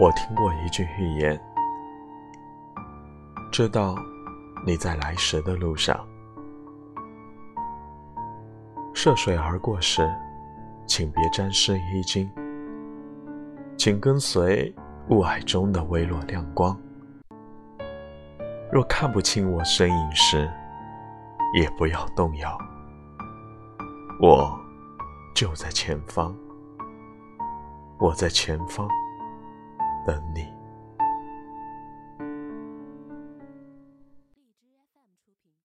我听过一句寓言，知道你在来时的路上，涉水而过时，请别沾湿衣襟，请跟随雾霭中的微弱亮光。若看不清我身影时，也不要动摇，我就在前方，我在前方。等你。